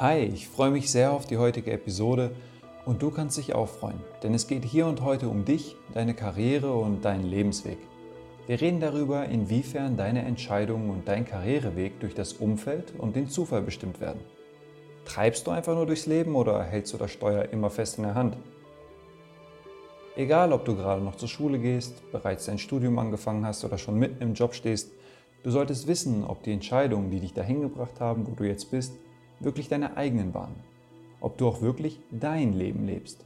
Hi, ich freue mich sehr auf die heutige Episode und du kannst dich auch freuen, denn es geht hier und heute um dich, deine Karriere und deinen Lebensweg. Wir reden darüber, inwiefern deine Entscheidungen und dein Karriereweg durch das Umfeld und den Zufall bestimmt werden. Treibst du einfach nur durchs Leben oder hältst du das Steuer immer fest in der Hand? Egal, ob du gerade noch zur Schule gehst, bereits dein Studium angefangen hast oder schon mitten im Job stehst, du solltest wissen, ob die Entscheidungen, die dich dahin gebracht haben, wo du jetzt bist, wirklich deine eigenen waren. Ob du auch wirklich dein Leben lebst.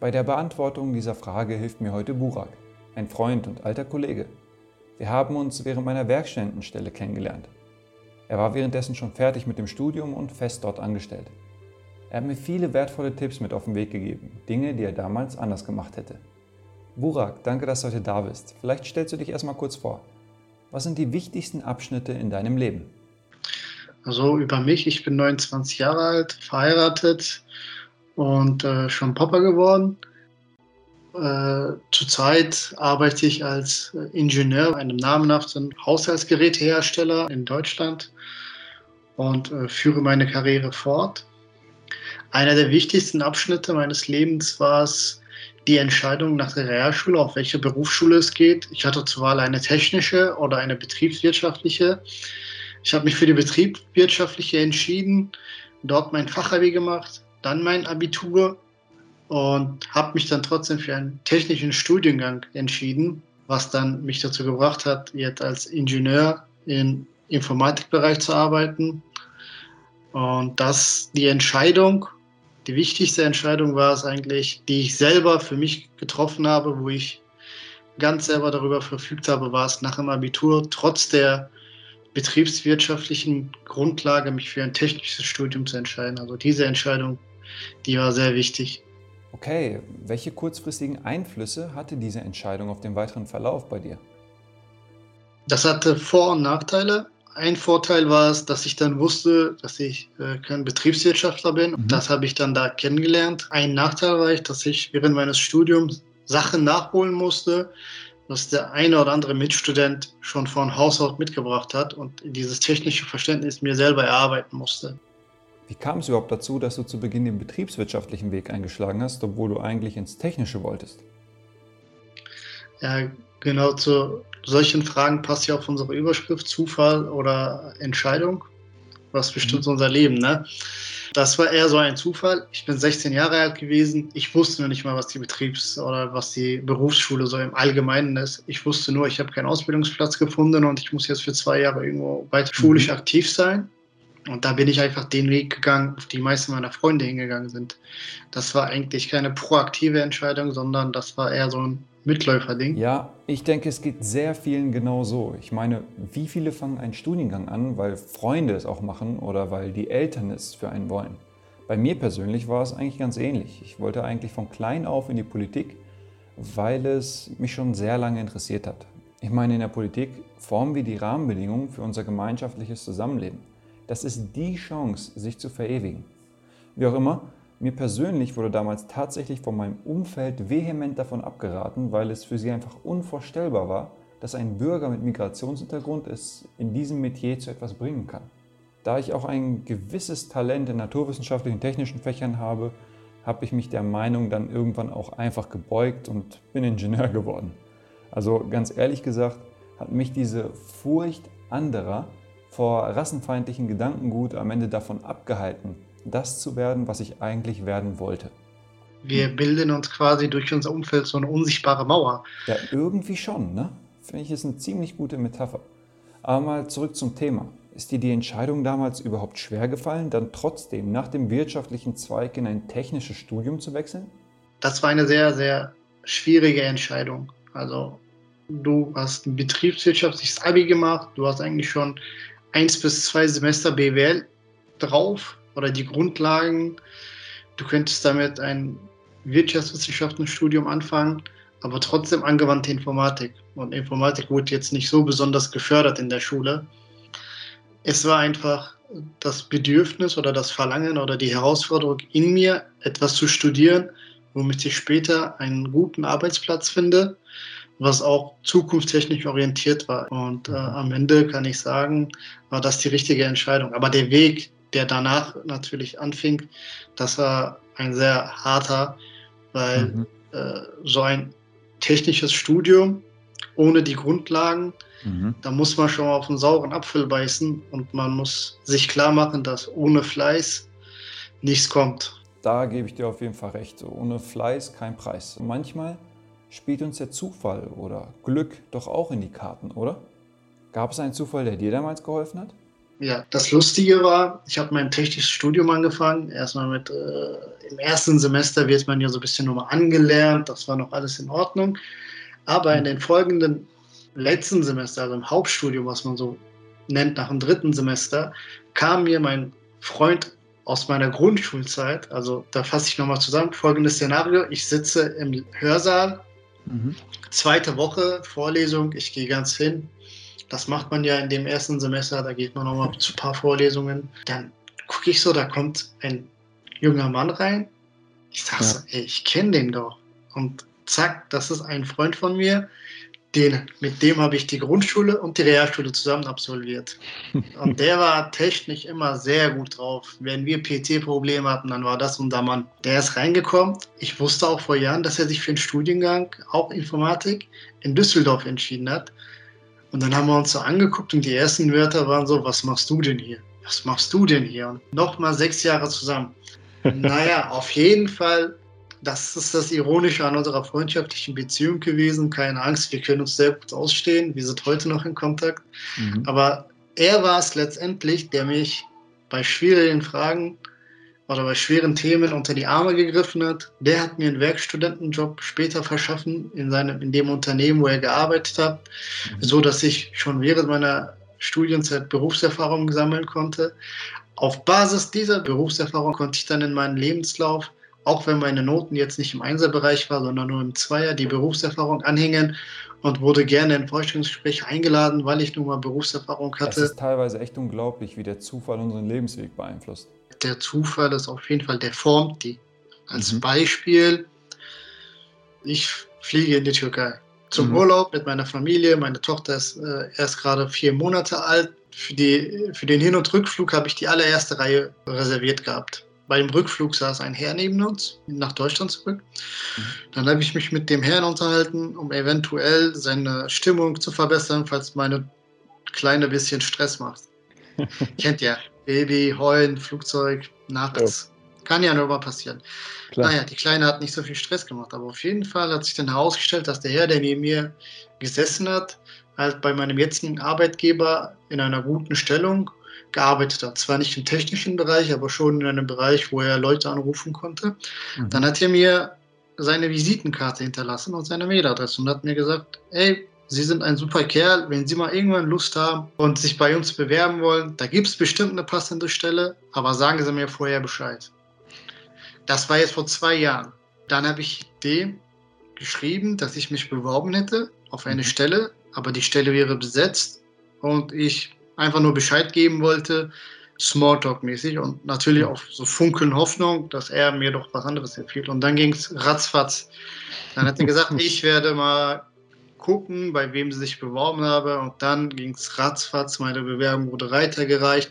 Bei der Beantwortung dieser Frage hilft mir heute Burak, ein Freund und alter Kollege. Wir haben uns während meiner Werkstudentenstelle kennengelernt. Er war währenddessen schon fertig mit dem Studium und fest dort angestellt. Er hat mir viele wertvolle Tipps mit auf den Weg gegeben, Dinge, die er damals anders gemacht hätte. Burak, danke, dass du heute da bist. Vielleicht stellst du dich erstmal kurz vor. Was sind die wichtigsten Abschnitte in deinem Leben? Also über mich, ich bin 29 Jahre alt, verheiratet und äh, schon Papa geworden. Äh, zurzeit arbeite ich als Ingenieur bei einem namenhaften Haushaltsgerätehersteller in Deutschland und äh, führe meine Karriere fort. Einer der wichtigsten Abschnitte meines Lebens war es, die Entscheidung nach der Realschule, auf welche Berufsschule es geht. Ich hatte zur Wahl eine technische oder eine betriebswirtschaftliche. Ich habe mich für die betriebswirtschaftliche entschieden, dort mein Fachabi gemacht, dann mein Abitur und habe mich dann trotzdem für einen technischen Studiengang entschieden, was dann mich dazu gebracht hat, jetzt als Ingenieur im Informatikbereich zu arbeiten. Und das die Entscheidung, die wichtigste Entscheidung war es eigentlich, die ich selber für mich getroffen habe, wo ich ganz selber darüber verfügt habe, war es nach dem Abitur trotz der betriebswirtschaftlichen Grundlage, mich für ein technisches Studium zu entscheiden. Also diese Entscheidung, die war sehr wichtig. Okay, welche kurzfristigen Einflüsse hatte diese Entscheidung auf den weiteren Verlauf bei dir? Das hatte Vor- und Nachteile. Ein Vorteil war es, dass ich dann wusste, dass ich äh, kein Betriebswirtschaftler bin. Mhm. Das habe ich dann da kennengelernt. Ein Nachteil war ich, dass ich während meines Studiums Sachen nachholen musste, was der eine oder andere Mitstudent schon von Haus aus mitgebracht hat und dieses technische Verständnis mir selber erarbeiten musste. Wie kam es überhaupt dazu, dass du zu Beginn den betriebswirtschaftlichen Weg eingeschlagen hast, obwohl du eigentlich ins Technische wolltest? Ja, genau zu solchen Fragen passt ja auch unsere Überschrift Zufall oder Entscheidung. Was bestimmt mhm. unser Leben, ne? Das war eher so ein Zufall. Ich bin 16 Jahre alt gewesen. Ich wusste noch nicht mal, was die Betriebs- oder was die Berufsschule so im Allgemeinen ist. Ich wusste nur, ich habe keinen Ausbildungsplatz gefunden und ich muss jetzt für zwei Jahre irgendwo weiter schulisch mhm. aktiv sein. Und da bin ich einfach den Weg gegangen, auf die meisten meiner Freunde hingegangen sind. Das war eigentlich keine proaktive Entscheidung, sondern das war eher so ein Mitläuferding. Ja, ich denke, es geht sehr vielen genau so. Ich meine, wie viele fangen einen Studiengang an, weil Freunde es auch machen oder weil die Eltern es für einen wollen? Bei mir persönlich war es eigentlich ganz ähnlich. Ich wollte eigentlich von klein auf in die Politik, weil es mich schon sehr lange interessiert hat. Ich meine, in der Politik formen wir die Rahmenbedingungen für unser gemeinschaftliches Zusammenleben. Das ist die Chance, sich zu verewigen. Wie auch immer, mir persönlich wurde damals tatsächlich von meinem Umfeld vehement davon abgeraten, weil es für sie einfach unvorstellbar war, dass ein Bürger mit Migrationshintergrund es in diesem Metier zu etwas bringen kann. Da ich auch ein gewisses Talent in naturwissenschaftlichen und technischen Fächern habe, habe ich mich der Meinung dann irgendwann auch einfach gebeugt und bin Ingenieur geworden. Also ganz ehrlich gesagt, hat mich diese Furcht anderer vor rassenfeindlichen Gedankengut am Ende davon abgehalten, das zu werden, was ich eigentlich werden wollte. Wir bilden uns quasi durch unser Umfeld so eine unsichtbare Mauer. Ja, irgendwie schon, ne? Finde ich, ist eine ziemlich gute Metapher. Aber mal zurück zum Thema. Ist dir die Entscheidung damals überhaupt schwer gefallen, dann trotzdem nach dem wirtschaftlichen Zweig in ein technisches Studium zu wechseln? Das war eine sehr, sehr schwierige Entscheidung. Also du hast ein betriebswirtschaftliches Abi gemacht, du hast eigentlich schon eins bis zwei Semester BWL drauf oder die Grundlagen. Du könntest damit ein Wirtschaftswissenschaftenstudium anfangen, aber trotzdem angewandte Informatik. Und Informatik wurde jetzt nicht so besonders gefördert in der Schule. Es war einfach das Bedürfnis oder das Verlangen oder die Herausforderung in mir, etwas zu studieren, womit ich später einen guten Arbeitsplatz finde, was auch zukunftstechnisch orientiert war. Und äh, am Ende kann ich sagen, war das die richtige Entscheidung. Aber der Weg, der danach natürlich anfing, das war ein sehr harter, weil mhm. äh, so ein technisches Studium ohne die Grundlagen, mhm. da muss man schon auf einen sauren Apfel beißen und man muss sich klar machen, dass ohne Fleiß nichts kommt. Da gebe ich dir auf jeden Fall recht. Ohne Fleiß kein Preis. manchmal spielt uns der Zufall oder Glück doch auch in die Karten, oder? Gab es einen Zufall, der dir damals geholfen hat? Ja, das Lustige war, ich habe mein technisches Studium angefangen. Erstmal mit, äh, im ersten Semester wird man ja so ein bisschen nochmal angelernt, das war noch alles in Ordnung. Aber in den folgenden letzten Semester, also im Hauptstudium, was man so nennt, nach dem dritten Semester, kam mir mein Freund aus meiner Grundschulzeit, also da fasse ich nochmal zusammen, folgendes Szenario, ich sitze im Hörsaal, mhm. zweite Woche Vorlesung, ich gehe ganz hin, das macht man ja in dem ersten Semester, da geht man nochmal zu ein paar Vorlesungen. Dann gucke ich so, da kommt ein junger Mann rein. Ich sage ja. so, ey, ich kenne den doch. Und zack, das ist ein Freund von mir. Den, mit dem habe ich die Grundschule und die Realschule zusammen absolviert. Und der war technisch immer sehr gut drauf. Wenn wir PT-Probleme hatten, dann war das unser Mann. Der ist reingekommen. Ich wusste auch vor Jahren, dass er sich für einen Studiengang, auch Informatik, in Düsseldorf entschieden hat. Und dann haben wir uns so angeguckt und die ersten Wörter waren so, was machst du denn hier? Was machst du denn hier? Und nochmal sechs Jahre zusammen. naja, auf jeden Fall, das ist das Ironische an unserer freundschaftlichen Beziehung gewesen. Keine Angst, wir können uns sehr gut ausstehen. Wir sind heute noch in Kontakt. Mhm. Aber er war es letztendlich, der mich bei schwierigen Fragen oder bei schweren Themen unter die Arme gegriffen hat. Der hat mir einen Werkstudentenjob später verschaffen in, seinem, in dem Unternehmen, wo er gearbeitet hat, mhm. so dass ich schon während meiner Studienzeit Berufserfahrung sammeln konnte. Auf Basis dieser Berufserfahrung konnte ich dann in meinen Lebenslauf, auch wenn meine Noten jetzt nicht im Einserbereich waren, sondern nur im Zweier, die Berufserfahrung anhängen und wurde gerne in Vorstellungsgespräche eingeladen, weil ich nun mal Berufserfahrung hatte. Es ist teilweise echt unglaublich, wie der Zufall unseren Lebensweg beeinflusst der Zufall ist auf jeden Fall, der formt die. Als mhm. Beispiel, ich fliege in die Türkei zum mhm. Urlaub mit meiner Familie. Meine Tochter ist äh, erst gerade vier Monate alt. Für, die, für den Hin- und Rückflug habe ich die allererste Reihe reserviert gehabt. Bei dem Rückflug saß ein Herr neben uns nach Deutschland zurück. Mhm. Dann habe ich mich mit dem Herrn unterhalten, um eventuell seine Stimmung zu verbessern, falls meine Kleine ein bisschen Stress macht. Kennt ihr. Baby, heulen, Flugzeug, nachts. Ja. Kann ja nur mal passieren. Klar. Naja, die Kleine hat nicht so viel Stress gemacht, aber auf jeden Fall hat sich dann herausgestellt, dass der Herr, der neben mir gesessen hat, halt bei meinem jetzigen Arbeitgeber in einer guten Stellung gearbeitet hat. Zwar nicht im technischen Bereich, aber schon in einem Bereich, wo er Leute anrufen konnte. Mhm. Dann hat er mir seine Visitenkarte hinterlassen und seine Mailadresse und hat mir gesagt, ey, Sie sind ein super Kerl. Wenn Sie mal irgendwann Lust haben und sich bei uns bewerben wollen, da gibt es bestimmt eine passende Stelle, aber sagen Sie mir vorher Bescheid. Das war jetzt vor zwei Jahren. Dann habe ich dem geschrieben, dass ich mich beworben hätte auf eine mhm. Stelle, aber die Stelle wäre besetzt und ich einfach nur Bescheid geben wollte, Smalltalk-mäßig und natürlich auch so funkeln Hoffnung, dass er mir doch was anderes empfiehlt. Und dann ging es ratzfatz. Dann hat er gesagt, ich werde mal gucken, bei wem sie sich beworben habe. Und dann ging es ratzfatz, meine Bewerbung wurde weitergereicht.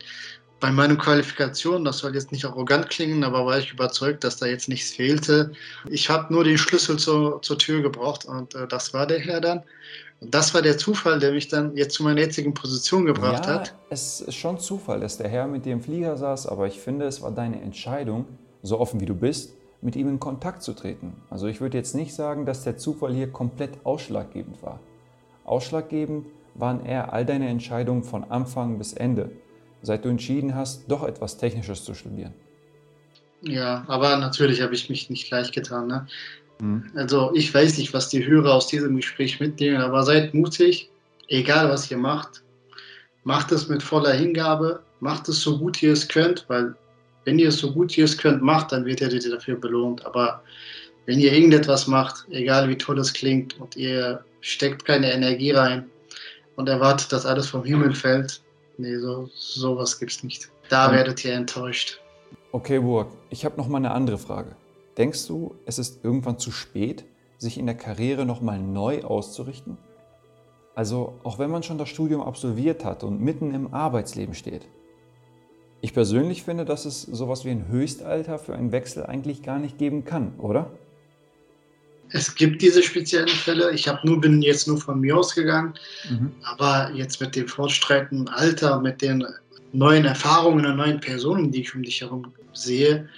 Bei meinen Qualifikationen, das soll jetzt nicht arrogant klingen, aber war ich überzeugt, dass da jetzt nichts fehlte. Ich habe nur den Schlüssel zur, zur Tür gebraucht und äh, das war der Herr dann. Und das war der Zufall, der mich dann jetzt zu meiner jetzigen Position gebracht ja, hat. Es ist schon Zufall, dass der Herr mit dir im Flieger saß, aber ich finde, es war deine Entscheidung, so offen wie du bist, mit ihm in Kontakt zu treten. Also ich würde jetzt nicht sagen, dass der Zufall hier komplett ausschlaggebend war. Ausschlaggebend waren eher all deine Entscheidungen von Anfang bis Ende, seit du entschieden hast, doch etwas Technisches zu studieren. Ja, aber natürlich habe ich mich nicht leicht getan. Ne? Mhm. Also ich weiß nicht, was die Hörer aus diesem Gespräch mitnehmen, aber seid mutig, egal was ihr macht. Macht es mit voller Hingabe, macht es so gut ihr es könnt, weil wenn ihr es so gut ihr es könnt macht, dann wird ihr dafür belohnt. Aber wenn ihr irgendetwas macht, egal wie toll es klingt, und ihr steckt keine Energie rein und erwartet, dass alles vom Himmel fällt, nee, so sowas es nicht. Da werdet ihr enttäuscht. Okay, Burg, ich habe noch mal eine andere Frage. Denkst du, es ist irgendwann zu spät, sich in der Karriere noch mal neu auszurichten? Also, auch wenn man schon das Studium absolviert hat und mitten im Arbeitsleben steht. Ich persönlich finde, dass es sowas wie ein Höchstalter für einen Wechsel eigentlich gar nicht geben kann, oder? Es gibt diese speziellen Fälle. Ich nur, bin jetzt nur von mir ausgegangen. Mhm. Aber jetzt mit dem fortschreitenden Alter, mit den neuen Erfahrungen und neuen Personen, die ich um dich herum sehe,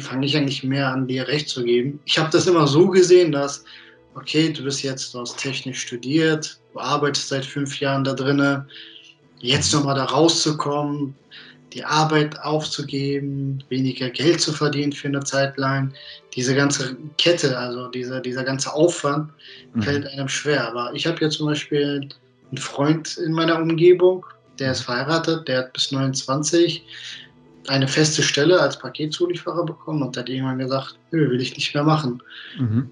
fange ich eigentlich mehr an, dir recht zu geben. Ich habe das immer so gesehen, dass, okay, du bist jetzt, du hast technisch studiert, du arbeitest seit fünf Jahren da drinnen, jetzt nochmal da rauszukommen, die Arbeit aufzugeben, weniger Geld zu verdienen für eine Zeit lang, diese ganze Kette, also dieser, dieser ganze Aufwand mhm. fällt einem schwer. Aber ich habe jetzt zum Beispiel einen Freund in meiner Umgebung, der ist verheiratet, der hat bis 29 eine feste Stelle als Paketzulieferer bekommen und hat irgendwann gesagt, nö, will ich nicht mehr machen. Mhm.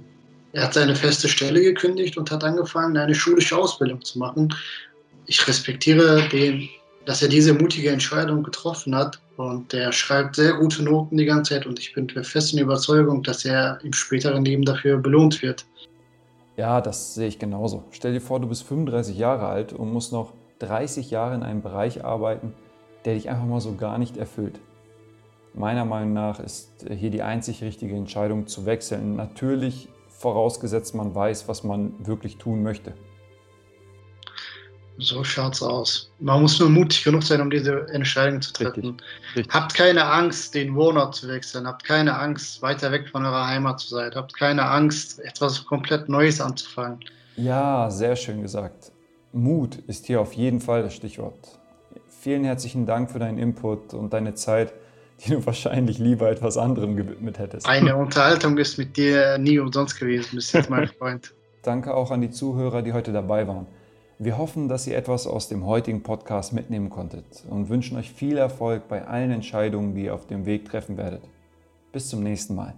Er hat seine feste Stelle gekündigt und hat angefangen, eine schulische Ausbildung zu machen. Ich respektiere den, dass er diese mutige Entscheidung getroffen hat und der schreibt sehr gute Noten die ganze Zeit und ich bin der festen Überzeugung, dass er im späteren Leben dafür belohnt wird. Ja, das sehe ich genauso. Stell dir vor, du bist 35 Jahre alt und musst noch 30 Jahre in einem Bereich arbeiten, der dich einfach mal so gar nicht erfüllt. Meiner Meinung nach ist hier die einzig richtige Entscheidung zu wechseln. Natürlich vorausgesetzt, man weiß, was man wirklich tun möchte. So schaut's aus. Man muss nur mutig genug sein, um diese Entscheidung zu treffen. Richtig, richtig. Habt keine Angst, den Wohnort zu wechseln. Habt keine Angst, weiter weg von eurer Heimat zu sein. Habt keine Angst, etwas komplett Neues anzufangen. Ja, sehr schön gesagt. Mut ist hier auf jeden Fall das Stichwort. Vielen herzlichen Dank für deinen Input und deine Zeit, die du wahrscheinlich lieber etwas anderem gewidmet hättest. Eine Unterhaltung ist mit dir nie umsonst gewesen, bist jetzt mein Freund. Danke auch an die Zuhörer, die heute dabei waren. Wir hoffen, dass ihr etwas aus dem heutigen Podcast mitnehmen konntet und wünschen euch viel Erfolg bei allen Entscheidungen, die ihr auf dem Weg treffen werdet. Bis zum nächsten Mal.